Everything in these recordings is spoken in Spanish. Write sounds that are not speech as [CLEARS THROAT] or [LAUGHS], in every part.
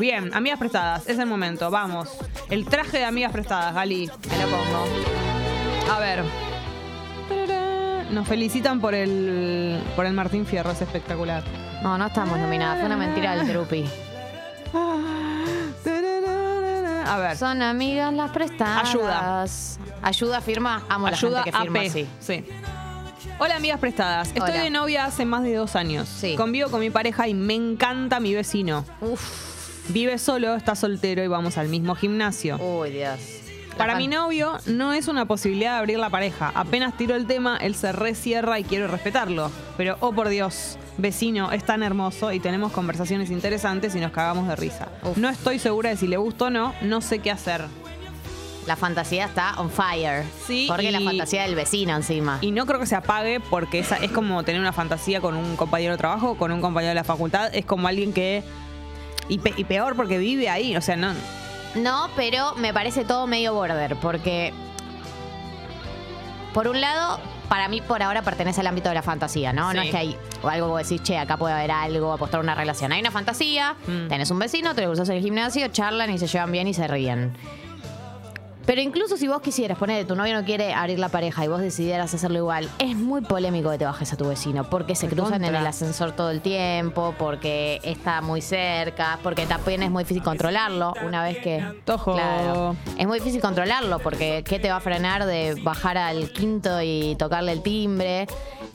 Bien, amigas prestadas, es el momento, vamos. El traje de amigas prestadas, Gali, me la pongo. A ver. Nos felicitan por el por el Martín Fierro, es espectacular. No, no estamos nominadas. Fue una mentira del Trupi. A ver, Son amigas las prestadas. Ayuda. Ayuda, firma. Amo ayuda la gente que firma AP. así. Sí. Hola amigas prestadas, estoy Hola. de novia hace más de dos años. Sí. Convivo con mi pareja y me encanta mi vecino. Uf. Vive solo, está soltero y vamos al mismo gimnasio. Uy, Dios. Para mi novio no es una posibilidad de abrir la pareja. Apenas tiro el tema, él se recierra y quiero respetarlo. Pero, oh por Dios, vecino, es tan hermoso y tenemos conversaciones interesantes y nos cagamos de risa. Uf. No estoy segura de si le gusta o no, no sé qué hacer. La fantasía está on fire. Sí, Porque y- la fantasía del vecino encima. Y no creo que se apague porque esa, es como tener una fantasía con un compañero de trabajo, con un compañero de la facultad. Es como alguien que... Y, pe- y peor porque vive ahí, o sea, no... No, pero me parece todo medio border, porque por un lado, para mí por ahora pertenece al ámbito de la fantasía, ¿no? No es que hay algo que vos decís, che, acá puede haber algo, apostar una relación. Hay una fantasía, Mm. tenés un vecino, te lo cruzas en el gimnasio, charlan y se llevan bien y se ríen. Pero incluso si vos quisieras poner, tu novio no quiere abrir la pareja y vos decidieras hacerlo igual, es muy polémico que te bajes a tu vecino, porque se cruzan en el ascensor todo el tiempo, porque está muy cerca, porque también es muy difícil controlarlo una vez que... Tojo. Claro. Es muy difícil controlarlo, porque ¿qué te va a frenar de bajar al quinto y tocarle el timbre?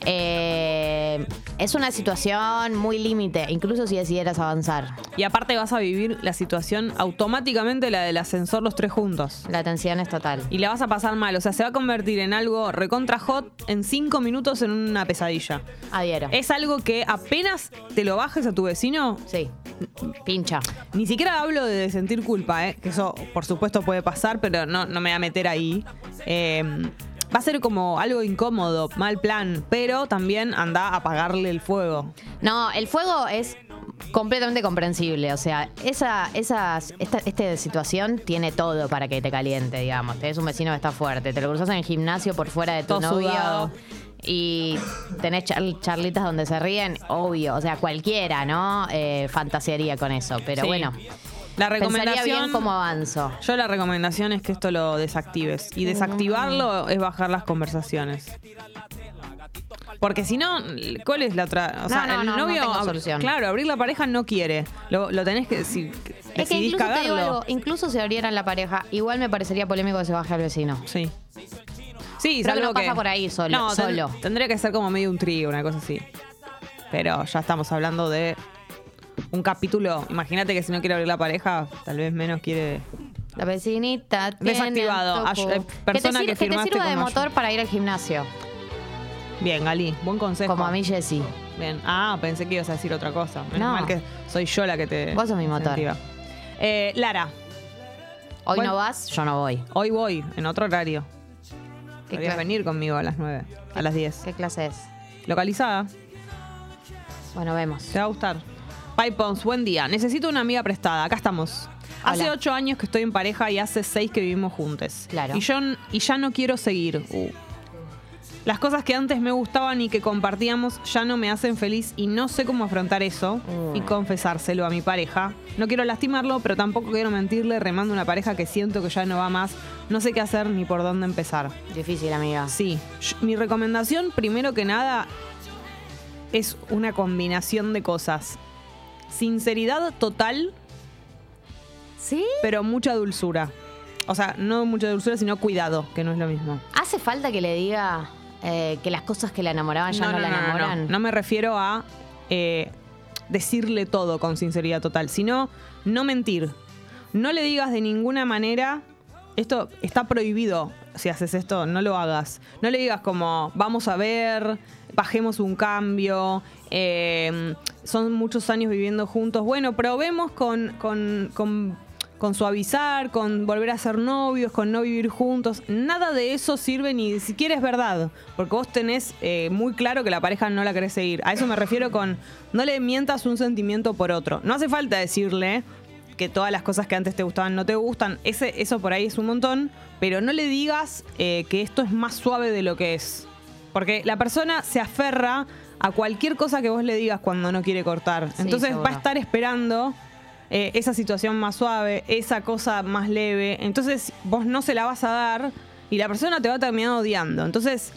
Eh, es una situación muy límite, incluso si decidieras avanzar. Y aparte vas a vivir la situación automáticamente, la del ascensor los tres juntos. La tensión es total. Y la vas a pasar mal, o sea, se va a convertir en algo recontra hot en cinco minutos en una pesadilla. Adhiero. Es algo que apenas te lo bajes a tu vecino, Sí. Pincha. ni siquiera hablo de sentir culpa, ¿eh? que eso por supuesto puede pasar, pero no, no me voy a meter ahí. Eh, va a ser como algo incómodo, mal plan, pero también anda a apagarle el fuego. No, el fuego es completamente comprensible. O sea, esa, esas, esta, esta situación tiene todo para que te caliente, digamos. Tenés un vecino que está fuerte, te lo cruzas en el gimnasio por fuera de tu Todo novio. sudado. Y tenés char- charlitas donde se ríen, obvio. O sea, cualquiera, ¿no? Eh, fantasearía con eso. Pero Sí. bueno, La pensaría recomendación. bien cómo avanzo. Yo la recomendación es que esto lo desactives. Y desactivarlo es bajar las conversaciones. Porque si no, ¿cuál es la otra? O No, sea, no, el no, no novio. ab-. Claro, abrir la pareja no quiere. Lo, lo tenés que. Si Es que incluso te digo cagarlo. algo, incluso si abrieran la pareja, igual me parecería polémico que se baje al vecino. Sí. Sí, Creo que no pasa por ahí solo- No, ten- solo. tendría que ser como medio un trío, una cosa así. Pero ya estamos hablando de un capítulo. Imagínate que si no quiere abrir la pareja, tal vez menos quiere. La vecinita Desactivado. Ay- eh, persona que que te, sir- que te sirva de motor para ir al gimnasio. Bien, Gali, buen consejo. Como a mí, Jessy. Bien. Ah, pensé que ibas a decir otra cosa. Menos No. mal que soy yo la que te. Vos sos mi motor. Eh, Lara, Hoy Bueno. no vas, yo no voy. hoy voy en otro horario. ¿Qué, Podrías venir conmigo a las 9, a las 10. ¿Qué clase es? Localizada. Bueno, vemos. Te va a gustar. Pipons, buen día. Necesito una amiga prestada. Acá estamos. Hace ocho años que estoy en pareja y hace seis que vivimos juntos. Claro. Y yo y ya no quiero seguir. Uh. Las cosas que antes me gustaban y que compartíamos ya no me hacen feliz y no sé cómo afrontar eso Mm. y confesárselo a mi pareja. No quiero lastimarlo, pero tampoco quiero mentirle remando una pareja que siento que ya no va más. No sé qué hacer ni por dónde empezar. Difícil, amiga. Sí, mi recomendación, primero que nada, es una combinación de cosas. Sinceridad total, ¿Sí? pero mucha dulzura. O sea, no mucha dulzura, sino cuidado, que no es lo mismo. ¿Hace falta que le diga eh, que las cosas que la enamoraban ya no, la enamoran? No, No me refiero a eh, decirle todo con sinceridad total, sino no mentir. No le digas de ninguna manera, esto está prohibido, si haces esto, no lo hagas. No le digas como, vamos a ver, bajemos un cambio, eh, son muchos años viviendo juntos. Bueno, probemos con, con, con con suavizar, con volver a ser novios, con no vivir juntos. Nada de eso sirve ni siquiera es verdad. Porque vos tenés eh, muy claro que la pareja no la querés seguir. A eso me refiero con no le mientas un sentimiento por otro. No hace falta decirle que todas las cosas que antes te gustaban no te gustan. Ese, eso por ahí es un montón. Pero no le digas eh, que esto es más suave de lo que es. Porque la persona se aferra a cualquier cosa que vos le digas cuando no quiere cortar. Sí, Entonces va a estar esperando eh, esa situación más suave, esa cosa más leve. Entonces vos no se la vas a dar y la persona te va a terminar odiando. Entonces,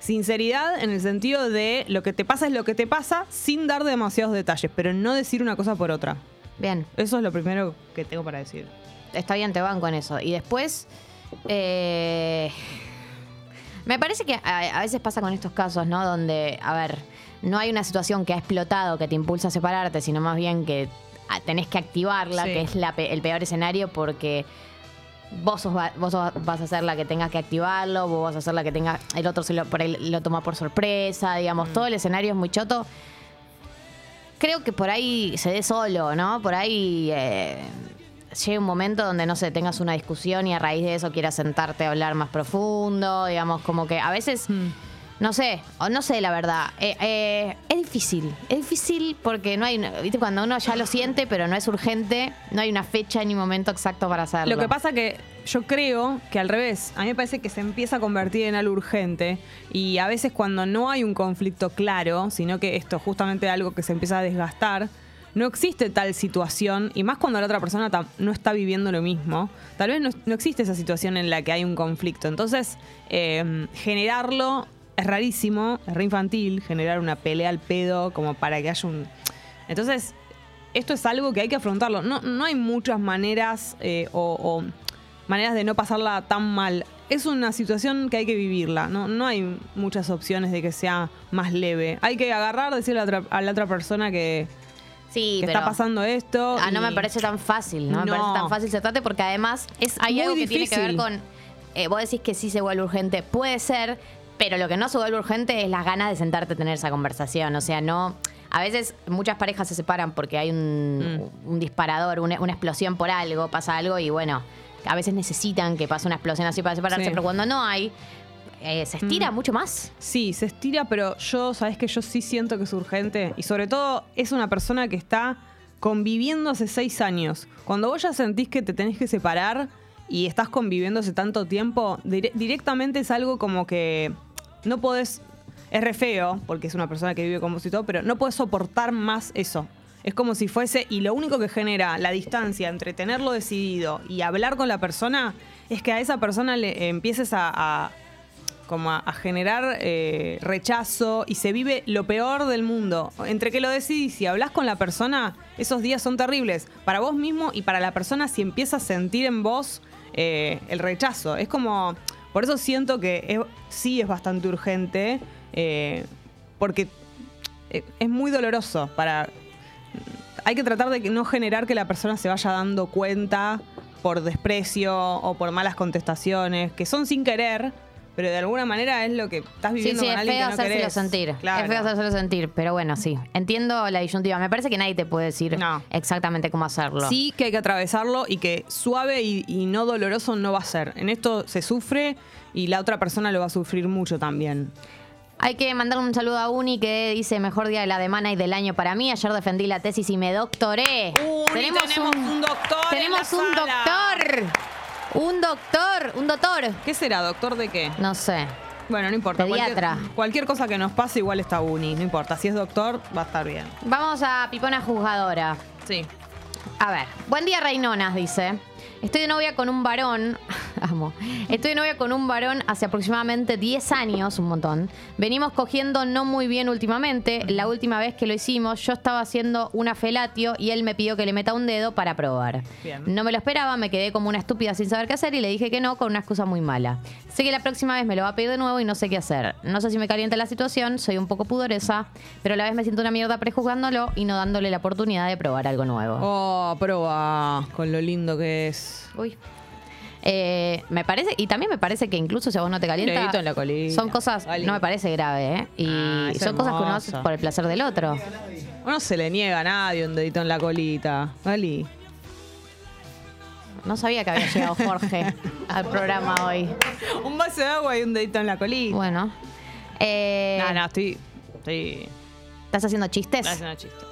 sinceridad en el sentido de lo que te pasa es lo que te pasa sin dar demasiados detalles, pero no decir una cosa por otra. Bien, Eso es lo primero que tengo para decir. está bien, te van con eso. Y después, eh, me parece que a, a veces pasa con estos casos, ¿no? Donde, a ver, no hay una situación que ha explotado que te impulsa a separarte, sino más bien que ah, tenés que activarla, Sí. que es la el peor escenario porque vos, sos, vos sos- vas a ser la que tenga que activarlo, vos vas a ser la que tenga, el otro se lo, por ahí lo toma por sorpresa, digamos, Mm. todo el escenario es muy choto. Creo que por ahí se dé solo, ¿no? Por ahí eh, llega un momento donde, no sé, tengas una discusión y a raíz de eso quieras sentarte a hablar más profundo, digamos, como que a veces, no sé, o no sé la verdad, eh, eh, es difícil, es difícil porque no hay, viste, cuando uno ya lo siente, pero no es urgente, no hay una fecha ni momento exacto para hacerlo. Lo que pasa que yo creo que al revés, a mí me parece que se empieza a convertir en algo urgente y a veces cuando no hay un conflicto claro, sino que esto justamente es algo que se empieza a desgastar, no existe tal situación y más cuando la otra persona no está viviendo lo mismo, tal vez no, no existe esa situación en la que hay un conflicto. Entonces, eh, generarlo es rarísimo, es re infantil, generar una pelea al pedo como para que haya un... Entonces, esto es algo que hay que afrontarlo. No, no hay muchas maneras eh, o, o maneras de no pasarla tan mal. Es una situación que hay que vivirla. No, no hay muchas opciones de que sea más leve. Hay que agarrar, decirle a la otra, a la otra persona que, sí, que pero está pasando esto. Ah, no me parece tan fácil, no, me No. parece tan fácil se trate porque además Es hay algo que tiene que ver con. eh, vos decís que sí se vuelve urgente, puede ser, pero lo que no se vuelve urgente es las ganas de sentarte a tener esa conversación. O sea, no. A veces muchas parejas se separan porque hay un, Mm. un disparador, una, una explosión por algo, pasa algo y bueno, a veces necesitan que pase una explosión así para separarse, Sí. pero cuando no hay, eh, se estira Mm. mucho más. Sí, se estira, pero yo, sabes que yo sí siento que es urgente. Y sobre todo es una persona que está conviviendo hace seis años. Cuando vos ya sentís que te tenés que separar y estás conviviendo hace tanto tiempo, dire- directamente es algo como que no podés. Es re feo, porque es una persona que vive con vos y todo, pero no podés soportar más eso. Es como si fuese, y lo único que genera la distancia entre tenerlo decidido y hablar con la persona es que a esa persona le empieces a- como a, generar eh, rechazo y se vive lo peor del mundo. Entre que lo decidís y hablas con la persona, esos días son terribles para vos mismo y para la persona si empieza a sentir en vos eh, el rechazo. Es como, por eso siento que sí es bastante urgente, eh, porque eh, es muy doloroso para... Hay que tratar de no generar que la persona se vaya dando cuenta por desprecio o por malas contestaciones, que son sin querer, pero de alguna manera es lo que estás Sí, viviendo sí, con es alguien feo que no hacérselo querés. sentir. Claro. Es feo hacérselo sentir, pero bueno, sí. Entiendo la disyuntiva. Me parece que nadie te puede decir No. exactamente cómo hacerlo. Sí que hay que atravesarlo y que suave y, y no doloroso no va a ser. En esto se sufre y la otra persona lo va a sufrir mucho también. Hay que mandarle un saludo a Uni que dice mejor día de la semana y del año para mí. Ayer defendí la tesis y me doctoré. Uni, tenemos un doctor en Tenemos la un sala. doctor. Un doctor. Un doctor. ¿Qué será, doctor de qué? No sé. Bueno, no importa. Pediatra. Cualquier, cualquier cosa que nos pase igual está Uni. No importa. Si es doctor, va a estar bien. Vamos a Pipona Juzgadora. Sí. A ver, buen día Reinonas, dice. Estoy de novia con un varón, amo, estoy de novia con un varón hace aproximadamente 10 años, un montón. Venimos cogiendo no muy bien últimamente. La última vez que lo hicimos, yo estaba haciendo una felatio y él me pidió que le meta un dedo para probar. Bien. No me lo esperaba, me quedé como una estúpida sin saber qué hacer y le dije que no con una excusa muy mala. Sé que la próxima vez me lo va a pedir de nuevo y no sé qué hacer. No sé si me calienta la situación, soy un poco pudorosa, pero a la vez me siento una mierda prejuzgándolo y no dándole la oportunidad de probar algo nuevo. Oh, prueba con lo lindo que es. Uy. Eh, me parece, y también me parece que incluso si a vos no te calienta, Dedito en la colita. son cosas, Vale. no me parece grave, ¿eh? Y Ah, es son cosas que uno hace hermoso. por el placer del otro. No se le niega a nadie un dedito en la colita. Gali. No sabía que había llegado Jorge [LAUGHS] al programa hoy. Un vaso de agua y un dedito en la colita. Bueno. Eh, no, no, estoy. Estoy. ¿Estás haciendo chistes? estoy haciendo chistes.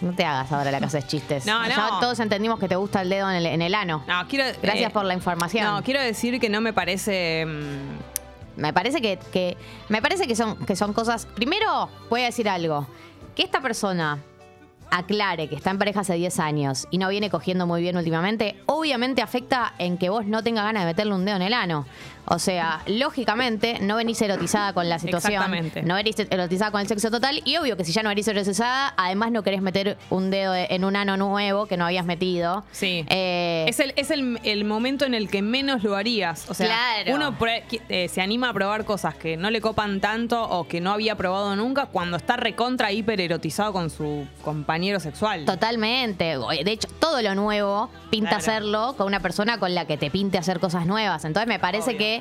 No te hagas ahora la que haces chistes. [LAUGHS] No, Ya no. todos entendimos que te gusta el dedo en el, en el ano. No, quiero. Gracias eh, por la información. No, quiero decir que no me parece. mm, Me parece que, que- me parece que son, que son cosas. Primero, voy a decir algo. Que esta persona aclare que está en pareja hace 10 años y no viene cogiendo muy bien últimamente, obviamente afecta en que vos no tengas ganas de meterle un dedo en el ano. O sea, lógicamente, no venís erotizada con la situación. Exactamente. No venís erotizada con el sexo total. Y obvio que si ya no venís erotizada, además no querés meter un dedo en un ano nuevo que no habías metido. Sí. Eh, Es, el, es el, el momento en el que menos lo harías. O sea, Claro. uno qui- eh, se anima a probar cosas que no le copan tanto o que no había probado nunca cuando está recontra hiper erotizado con su compañero sexual. Totalmente. De hecho, todo lo nuevo pinta Claro. hacerlo con una persona con la que te pinte hacer cosas nuevas. Entonces me parece Obvio. que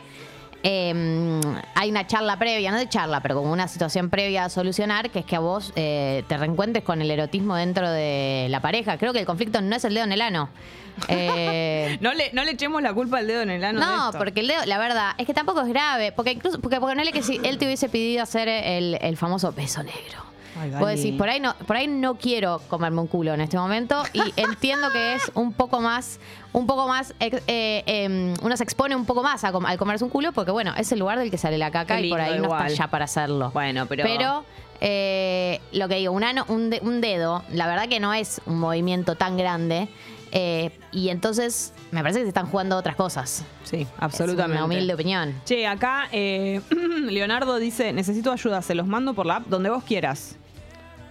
eh, hay una charla previa, no de charla, pero como una situación previa a solucionar, que es que a vos eh, te reencuentres con el erotismo dentro de la pareja. Creo que el conflicto no es el dedo en el ano. [LAUGHS] Eh, No le, no le echemos la culpa al dedo en el ano. de no, esto. porque el dedo, la verdad, es que tampoco es grave. Porque incluso, porque ponerle que si él te hubiese pedido hacer el, el famoso beso negro. Ay, Vos decís, por ahí no, por ahí no quiero comerme un culo en este momento. Y [LAUGHS] entiendo que es un poco más, un poco más, ex- eh, em, uno se expone un poco más a com- al comerse un culo, porque bueno, es el lugar del que sale la caca y por ahí no igual. está ya para hacerlo. Bueno, pero- Pero eh, lo que digo, un, ano- un, de- un dedo, la verdad que no es un movimiento tan grande. eh, y entonces me parece que se están jugando otras cosas. Sí, Es absolutamente. una humilde opinión. Che, acá eh, [CLEARS THROAT] Leonardo dice, necesito ayuda, se los mando por la app donde vos quieras.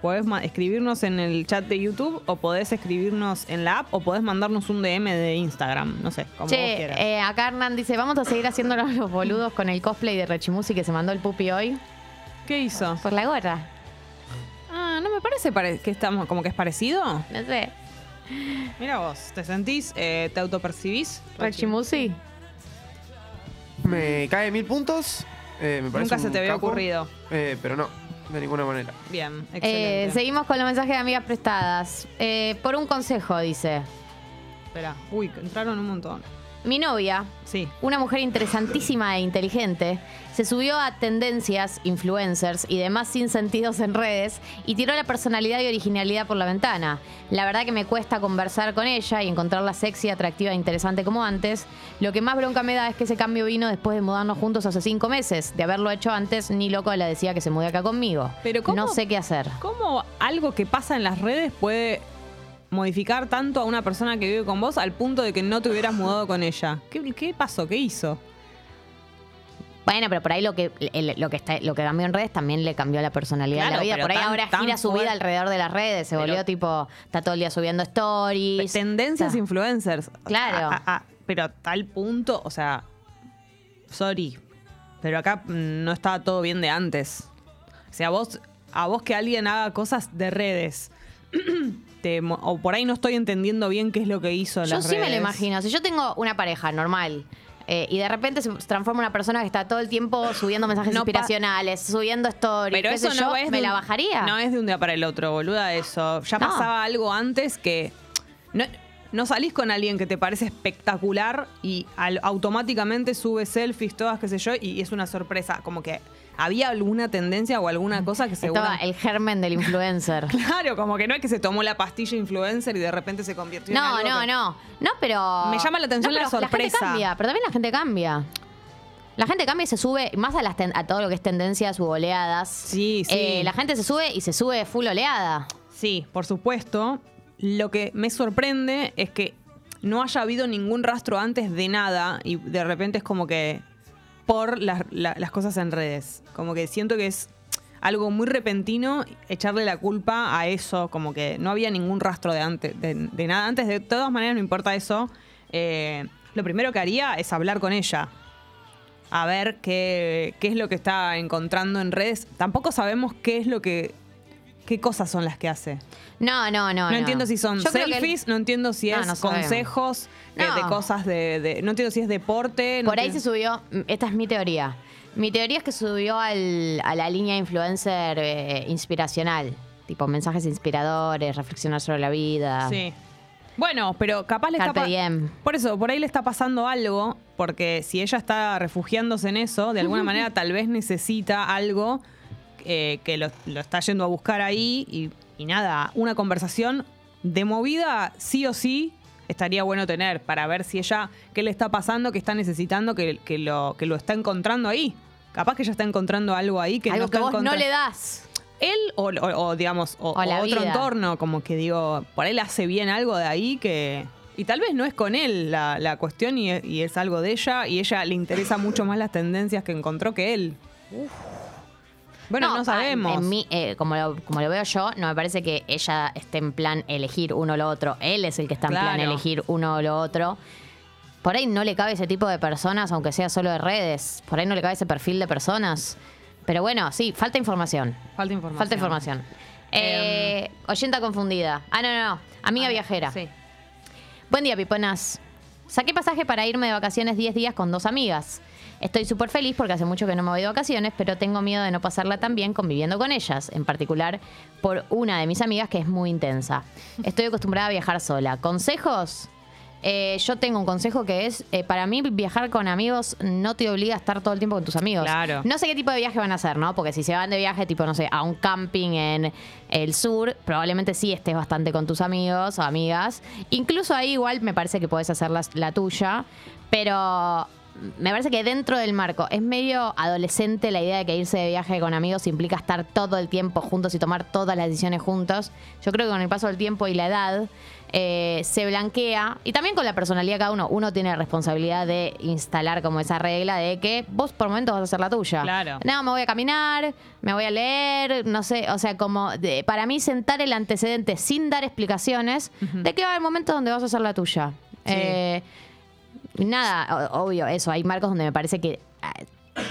Podés escribirnos en el chat de YouTube o podés escribirnos en la app o podés mandarnos un DM de Instagram, no sé, como vos quieras. eh, acá Hernán dice, vamos a seguir haciéndonos los boludos con el cosplay de Rechimusi que se mandó el pupi hoy. ¿Qué hizo? Por la gorra. Ah, ¿no me parece pare- que estamos como que es parecido? No sé. Mira vos, ¿te sentís, eh, te autopercibís? Rechimusi. Me cae mil puntos. eh, me parece Nunca se te había capo, ocurrido. eh, pero no, de ninguna manera. Bien, Eh, excelente. seguimos con los mensajes de amigas prestadas. Eh, por un consejo, dice. Espera, uy, entraron un montón. Mi novia, Sí. una mujer interesantísima e inteligente, se subió a tendencias, influencers y demás sin sentidos en redes y tiró la personalidad y originalidad por la ventana. La verdad que me cuesta conversar con ella y encontrarla sexy, atractiva e interesante como antes. Lo que más bronca me da es que ese cambio vino después de mudarnos juntos hace cinco meses. De haberlo hecho antes, ni loco la decía que se mude acá conmigo. Pero ¿cómo? No sé qué hacer. ¿Cómo algo que pasa en las redes puede modificar tanto a una persona que vive con vos al punto de que no te hubieras mudado con ella? ¿Qué, qué pasó? ¿Qué hizo? Bueno, pero por ahí lo que el- lo que está, lo que cambió en redes también le cambió la personalidad de la vida. pero Por ahí tan- ahora tan gira su fuerte. vida alrededor de las redes. Se Pero- volvió tipo, está todo el día subiendo stories. Tendencias Está- influencers. Claro. A- a- a- pero a tal punto, o sea, sorry, pero acá mm, no estaba todo bien de antes. O sea, vos, a vos que alguien haga cosas de redes, [CLEARS THROAT] te mo- o por ahí no estoy entendiendo bien qué es lo que hizo Yo las sí me lo imagino. Si yo tengo una pareja normal eh, y de repente se transforma en una persona que está todo el tiempo subiendo mensajes No inspiracionales, subiendo stories, Pero eso no yo, es. me la bajaría. No es de un día para el otro, boluda, eso. Ya No. pasaba algo antes que. No, no salís con alguien que te parece espectacular y al- automáticamente sube selfies, todas, qué sé yo, y es una sorpresa. Como que había alguna tendencia o alguna cosa que se Estaba el germen del influencer. [LAUGHS] Claro, como que no es que se tomó la pastilla influencer y de repente se convirtió en No, algo no, que- no. No, pero. Me llama la atención No, la sorpresa. gente cambia, pero también la gente cambia. La gente cambia y se sube, más a, las ten- a todo lo que es tendencias u oleadas. Sí, sí. Eh, la gente se sube y se sube full oleada. Sí, por supuesto. Lo que me sorprende es que no haya habido ningún rastro antes de nada y de repente es como que por las, la- las cosas en redes. Como que siento que es algo muy repentino echarle la culpa a eso, como que no había ningún rastro de, antes, de nada antes. De todas maneras, no importa eso. Eh, lo primero que haría es hablar con ella. A ver qué, qué es lo que está encontrando en redes. Tampoco sabemos qué es lo que. Qué cosas son las que hace. No, no, no. No, entiendo si son Yo creo que él- selfies, no entiendo si No, es no sabemos. consejos eh, No. de cosas de, de- No entiendo si es deporte. no Por ahí se entiendo- subió, esta es mi teoría. Mi teoría es que subió al- a la línea influencer eh, inspiracional. Tipo mensajes inspiradores, reflexionar sobre la vida. Sí. Bueno, pero capaz le está Carpe pa- diem. Por eso, por ahí le está pasando algo, porque si ella está refugiándose en eso, de alguna [LAUGHS] manera tal vez necesita algo eh, que lo, lo está yendo a buscar ahí y, y nada, una conversación de movida sí o sí estaría bueno tener para ver si ella, qué le está pasando, qué está necesitando, que, que lo, que lo está encontrando ahí. Capaz que ella está encontrando algo ahí que Algo no que está vos no encontra- le das. él o, o- o, digamos, o, O otro vida. entorno, como que digo, por él hace bien algo de ahí que... Y tal vez no es con él la, la cuestión y es, y es algo de ella y ella le interesa mucho más las tendencias que encontró que él. Bueno, no, sabemos. en mí, eh, como, lo, como lo veo yo, no me parece que ella esté en plan elegir uno o lo otro. Él es el que está en plan elegir uno o lo otro. Por ahí no le cabe ese tipo de personas, aunque sea solo de redes. Por ahí no le cabe ese perfil de personas. Pero bueno, sí, falta información. Falta información. Falta información. Eh, oyenta confundida. Ah, no, no, no. Amiga Ah, viajera. Sí. Buen día, piponas. Saqué pasaje para irme de vacaciones 10 días con dos amigas. Estoy súper feliz porque hace mucho que no me voy de vacaciones, pero tengo miedo de no pasarla tan bien conviviendo con ellas, en particular por una de mis amigas que es muy intensa. Estoy acostumbrada a viajar sola. ¿Consejos? Eh, yo tengo un consejo que es, eh, para mí viajar con amigos no te obliga a estar todo el tiempo con tus amigos. Claro. No sé qué tipo de viaje van a hacer, ¿no? Porque si se van de viaje, tipo, no sé, a un camping en el sur, probablemente sí estés bastante con tus amigos o amigas. Incluso ahí igual me parece que puedes hacer la, la tuya, pero me parece que dentro del marco es medio adolescente la idea de que irse de viaje con amigos implica estar todo el tiempo juntos y tomar todas las decisiones juntos. Yo creo que con el paso del tiempo y la edad eh, se blanquea y también con la personalidad de cada uno. Uno tiene la responsabilidad de instalar como esa regla de que vos por momentos vas a hacer la tuya. Claro. No, me voy a caminar, me voy a leer, no sé, o sea, como de- para mí sentar el antecedente sin dar explicaciones de que va a haber momentos donde vas a hacer la tuya. Sí. Eh, nada, obvio, eso, hay marcos donde me parece que eh,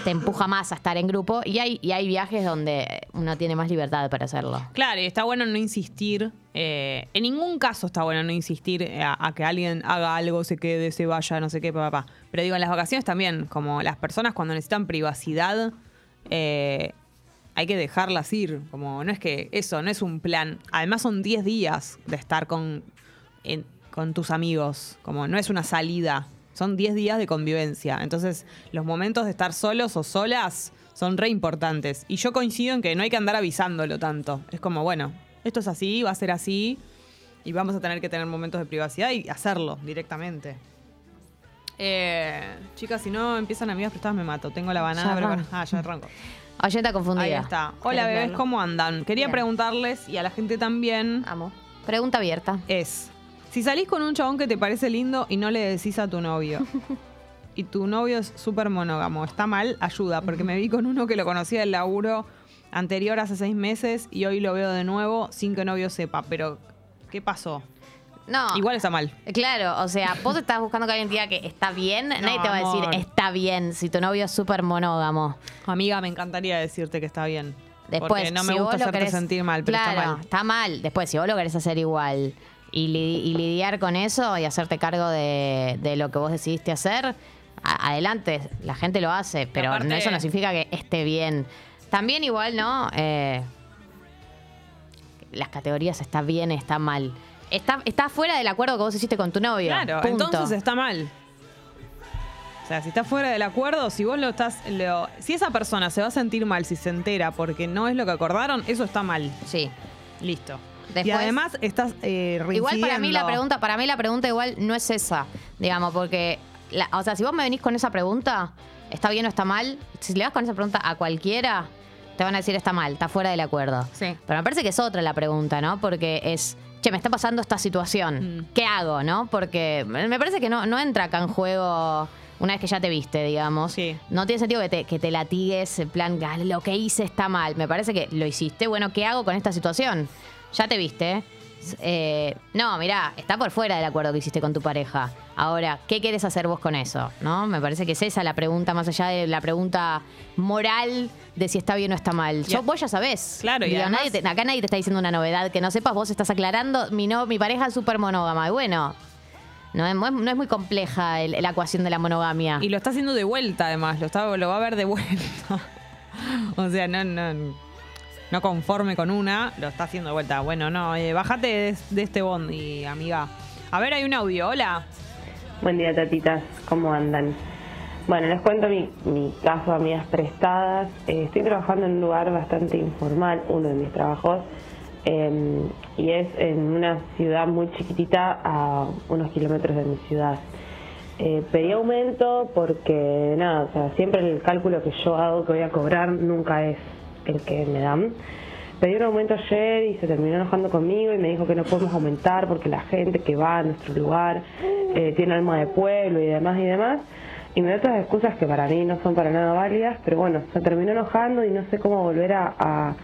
te empuja más a estar en grupo y hay, y hay viajes donde uno tiene más libertad para hacerlo. Claro, y está bueno no insistir. eh, en ningún caso está bueno no insistir a, que alguien haga algo, se quede, se vaya, no sé qué, papá. Pero digo, en las vacaciones también, como las personas cuando necesitan privacidad, eh, hay que dejarlas ir. Como no es que eso, no es un plan. Además son 10 días de estar con, con tus amigos. Como no es una salida. Son 10 días de convivencia. Entonces, los momentos de estar solos o solas son re importantes. Y yo coincido en que no hay que andar avisándolo tanto. Es como, bueno, esto es así, va a ser así. Y vamos a tener que tener momentos de privacidad y hacerlo directamente. Eh, chicas, si no empiezan amigas prestadas, me mato. Tengo la banana Ya arranco. Ah, ya arranco. Oyenta confundida. Ahí está. Hola, ¿Querés bebés? ¿cómo andan? Quería Bien. preguntarles, y a la gente también, Amo. Pregunta abierta. es, si salís con un chabón que te parece lindo y no le decís a tu novio, [LAUGHS] y tu novio es súper monógamo, ¿está mal? Ayuda, porque me vi con uno que lo conocía del laburo anterior hace seis meses y hoy lo veo de nuevo sin que novio sepa, pero ¿qué pasó? No. Igual está mal. Claro, o sea, vos estás buscando que alguien diga que está bien, nadie te va a decir amor. está bien si tu novio es súper monógamo. Amiga, me encantaría decirte que está bien. Después, porque no me si gusta hacerte querés- sentir mal, pero claro, está mal. está mal. Después, si vos lo querés hacer igual y, li- y lidiar con eso y hacerte cargo de, de lo que vos decidiste hacer, adelante, la gente lo hace, pero aparte- no, eso no significa que esté bien. También igual, ¿no? Eh, las categorías está bien, está mal. Está, está fuera del acuerdo que vos hiciste con tu novio. Claro, Punto. entonces está mal. O sea, si está fuera del acuerdo, si vos lo estás. lo- si esa persona se va a sentir mal si se entera porque no es lo que acordaron, eso está mal. Sí. Listo. Y Después- además estás eh, Igual para mí la pregunta, para mí la pregunta igual no es esa, digamos, porque, la- o sea, si vos me venís con esa pregunta, ¿está bien o está mal? Si le vas con esa pregunta a cualquiera, te van a decir está mal, está fuera del acuerdo. Sí. Pero me parece que es otra la pregunta, ¿no? Porque es, che, me está pasando esta situación, Mm. ¿qué hago, no? Porque me parece que no, no entra acá en juego una vez que ya te viste, digamos. Sí. No tiene sentido que te, que te latigues, en plan, "Ah, lo que hice está mal. Me parece que lo hiciste, bueno, ¿qué hago con esta situación? Ya te viste. Eh, no, mirá, está por fuera del acuerdo que hiciste con tu pareja. Ahora, ¿qué quieres hacer vos con eso? ¿No? Me parece que es esa la pregunta, más allá de la pregunta moral de si está bien o está mal. Yo, vos ya sabés. Claro, y Digo, además- nadie te- acá nadie te está diciendo una novedad que no sepas, vos estás aclarando, mi, no, mi pareja es súper monógama. Y bueno, no es, no es muy compleja el- la ecuación de la monogamia. Y lo está haciendo de vuelta, además. Lo, está, lo va a ver de vuelta. [LAUGHS] o sea, no, no, no conforme con una, lo está haciendo de vuelta. Bueno, no, eh, bájate de, este bondi, amiga. A ver, hay un audio. Hola. Buen día, tatitas. ¿Cómo andan? Bueno, les cuento mi, mi caso, amigas prestadas. Eh, estoy trabajando en un lugar bastante informal, uno de mis trabajos, eh, y es en una ciudad muy chiquitita a unos kilómetros de mi ciudad. Eh, pedí aumento porque, nada, o sea, siempre el cálculo que yo hago que voy a cobrar nunca es el que me dan. pedí un aumento ayer y se terminó enojando conmigo y me dijo que no podemos aumentar porque la gente que va a nuestro lugar eh, tiene alma de pueblo y demás y demás. Y me da otras excusas que para mí no son para nada válidas, pero bueno, se terminó enojando y no sé cómo volver a, a-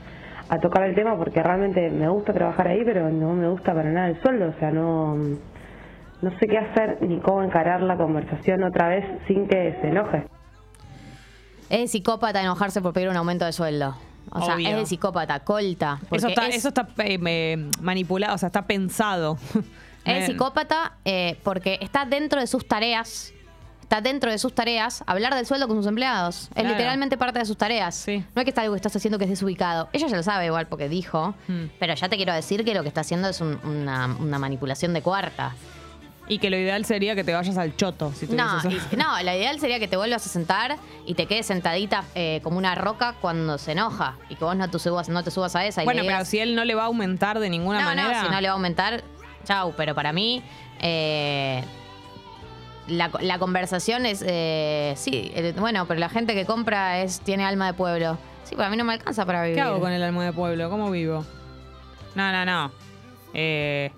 tocar el tema porque realmente me gusta trabajar ahí, pero no me gusta para nada el sueldo, o sea, no, no sé qué hacer ni cómo encarar la conversación otra vez sin que se enoje. Es psicópata enojarse por pedir un aumento de sueldo. O sea, es de psicópata, colta. Eso está, es- eso está eh, manipulado, o sea, está pensado. Es Eh, [LAUGHS] psicópata eh, porque está dentro de sus tareas. Está dentro de sus tareas hablar del sueldo con sus empleados. Es literalmente parte de sus tareas. Sí. No es que está algo que estás haciendo que es desubicado. Ella ya lo sabe igual porque dijo. Mm. Pero ya te quiero decir que lo que está haciendo es un- una, una manipulación de cuarta. Y que lo ideal sería que te vayas al choto. Si No, y- no, la ideal sería que te vuelvas a sentar y te quedes sentadita eh, como una roca cuando se enoja. Y que vos no te subas, no te subas a esa. y Bueno, pero si él no le va a aumentar de ninguna no, manera. no, si no le va a aumentar, chau. Pero para mí, eh, la, la conversación es. eh, sí, eh, bueno, pero la gente que compra es tiene alma de pueblo. Sí, para mí no me alcanza para vivir. ¿Qué hago con el alma de pueblo? ¿Cómo vivo? No, no, no. Eh,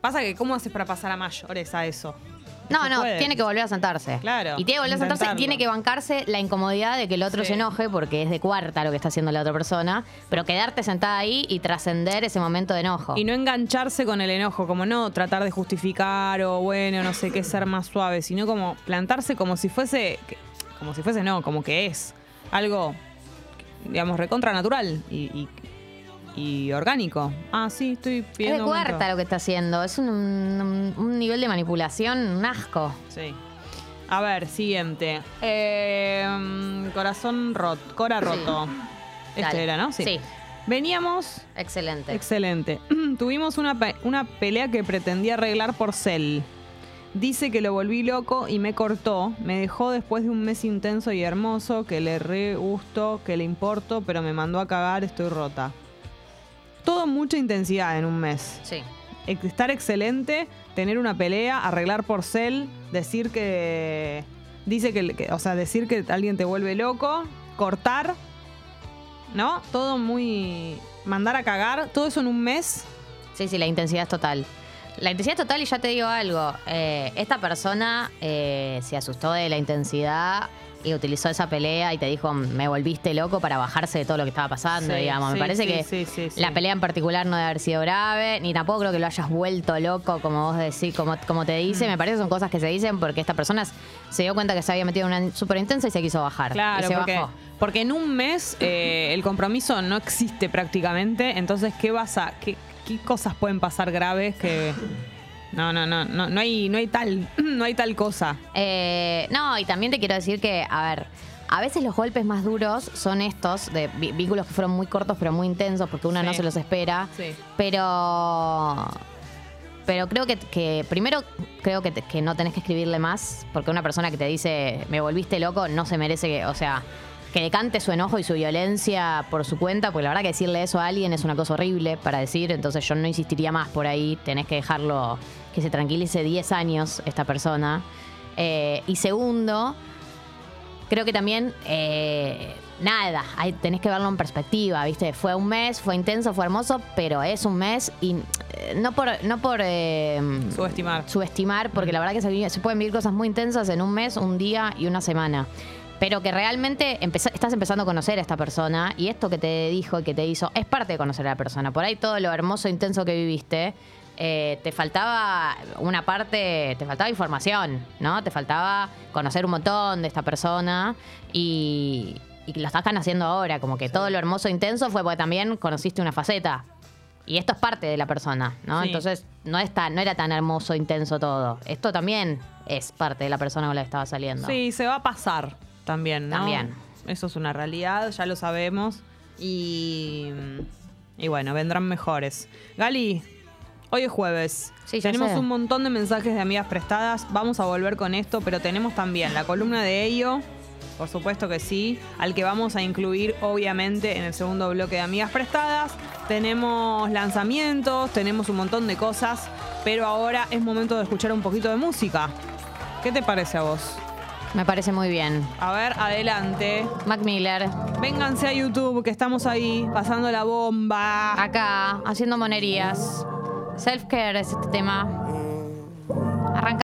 pasa que, ¿cómo haces para pasar a mayores a eso? No, no, puede. tiene que volver a sentarse. Claro, Y tiene que volver a sentarse, intentarlo. tiene que bancarse la incomodidad de que el otro Sí. se enoje porque es de cuarta lo que está haciendo la otra persona, pero quedarte sentada ahí y trascender ese momento de enojo. Y no engancharse con el enojo, como no tratar de justificar o bueno, no sé qué, ser más suave, sino como plantarse como si fuese, como si fuese no, como que es algo, digamos, recontra natural y, y- y orgánico. Ah, sí, estoy es de pidiendo cuarta lo que está haciendo, es un, un- un nivel de manipulación, un asco. Sí. A ver, siguiente. Eh, corazón roto, cora roto. Este Dale. era, ¿no? Sí. Veníamos Excelente. Excelente. [CLEARS THROAT] Tuvimos una, pe- una pelea que pretendía arreglar por cel. Dice que lo volví loco y me cortó. Me dejó después de un mes intenso y hermoso, que le re gustó, que le importo, pero me mandó a cagar, estoy rota. Todo mucha intensidad en un mes. sí. Estar excelente, tener una pelea, arreglar por cel, decir que... Dice que, que- o sea, decir que alguien te vuelve loco, cortar, ¿no? Todo muy... Mandar a cagar, todo eso en un mes. Sí, sí, la intensidad es total. La intensidad es total y ya te digo algo. eh, esta persona eh, se asustó de la intensidad y utilizó esa pelea y te dijo, me volviste loco para bajarse de todo lo que estaba pasando, Sí, digamos. sí, Me parece sí, que la pelea en particular no debe haber sido grave, ni tampoco creo que lo hayas vuelto loco, como vos decís, como, como te dice. Mm. Me parece que son cosas que se dicen porque esta persona se dio cuenta que se había metido en una súper intensa y se quiso bajar. y Claro, se porque, bajó. porque en un mes eh, el compromiso no existe prácticamente. Entonces, ¿qué vas a, qué, qué cosas pueden pasar graves que no, no, no, no, no hay, no hay tal, [CLEARS THROAT] no hay tal cosa. Eh, no, y también te quiero decir que, a ver, a veces los golpes más duros son estos, de vínculos que fueron muy cortos pero muy intensos, porque uno Sí. no se los espera. Sí. Pero. Pero creo que, que primero creo que, que no tenés que escribirle más, porque una persona que te dice me volviste loco no se merece que, o sea, que decante su enojo y su violencia por su cuenta, porque la verdad que decirle eso a alguien es una cosa horrible para decir, entonces yo no insistiría más por ahí, tenés que dejarlo que se tranquilice 10 años esta persona. Eh, y segundo, creo que también, eh, nada, hay- tenés que verlo en perspectiva, ¿viste? Fue un mes, fue intenso, fue hermoso, pero es un mes y eh, no por, no por eh, Subestimar. subestimar, porque la verdad que se, pueden vivir cosas muy intensas en un mes, un día y una semana. Pero que realmente estás empezando a conocer a esta persona y esto que te dijo y que te hizo es parte de conocer a la persona. Por ahí todo lo hermoso e intenso que viviste, eh, te faltaba una parte, te faltaba información, ¿no? Te faltaba conocer un montón de esta persona y, y lo estás haciendo ahora, como que todo lo hermoso e intenso fue porque también conociste una faceta. Y esto es parte de la persona, ¿no? Sí. Entonces no, es tan- no era tan hermoso, intenso todo. Esto también es parte de la persona con la que estaba saliendo. Sí, se va a pasar también, ¿no? También. Eso es una realidad, ya lo sabemos. Y, y bueno, vendrán mejores. Gali, hoy es jueves. Sí, tenemos un montón de mensajes de amigas prestadas. Vamos a volver con esto, pero tenemos también la columna de ello. Por supuesto que sí, al que vamos a incluir obviamente en el segundo bloque de Amigas Prestadas. Tenemos lanzamientos, tenemos un montón de cosas, pero ahora es momento de escuchar un poquito de música. ¿Qué te parece a vos? Me parece muy bien. A ver, adelante. Mac Miller, Vénganse a YouTube, que estamos ahí pasando la bomba. acá, haciendo monerías. Self-care es este tema.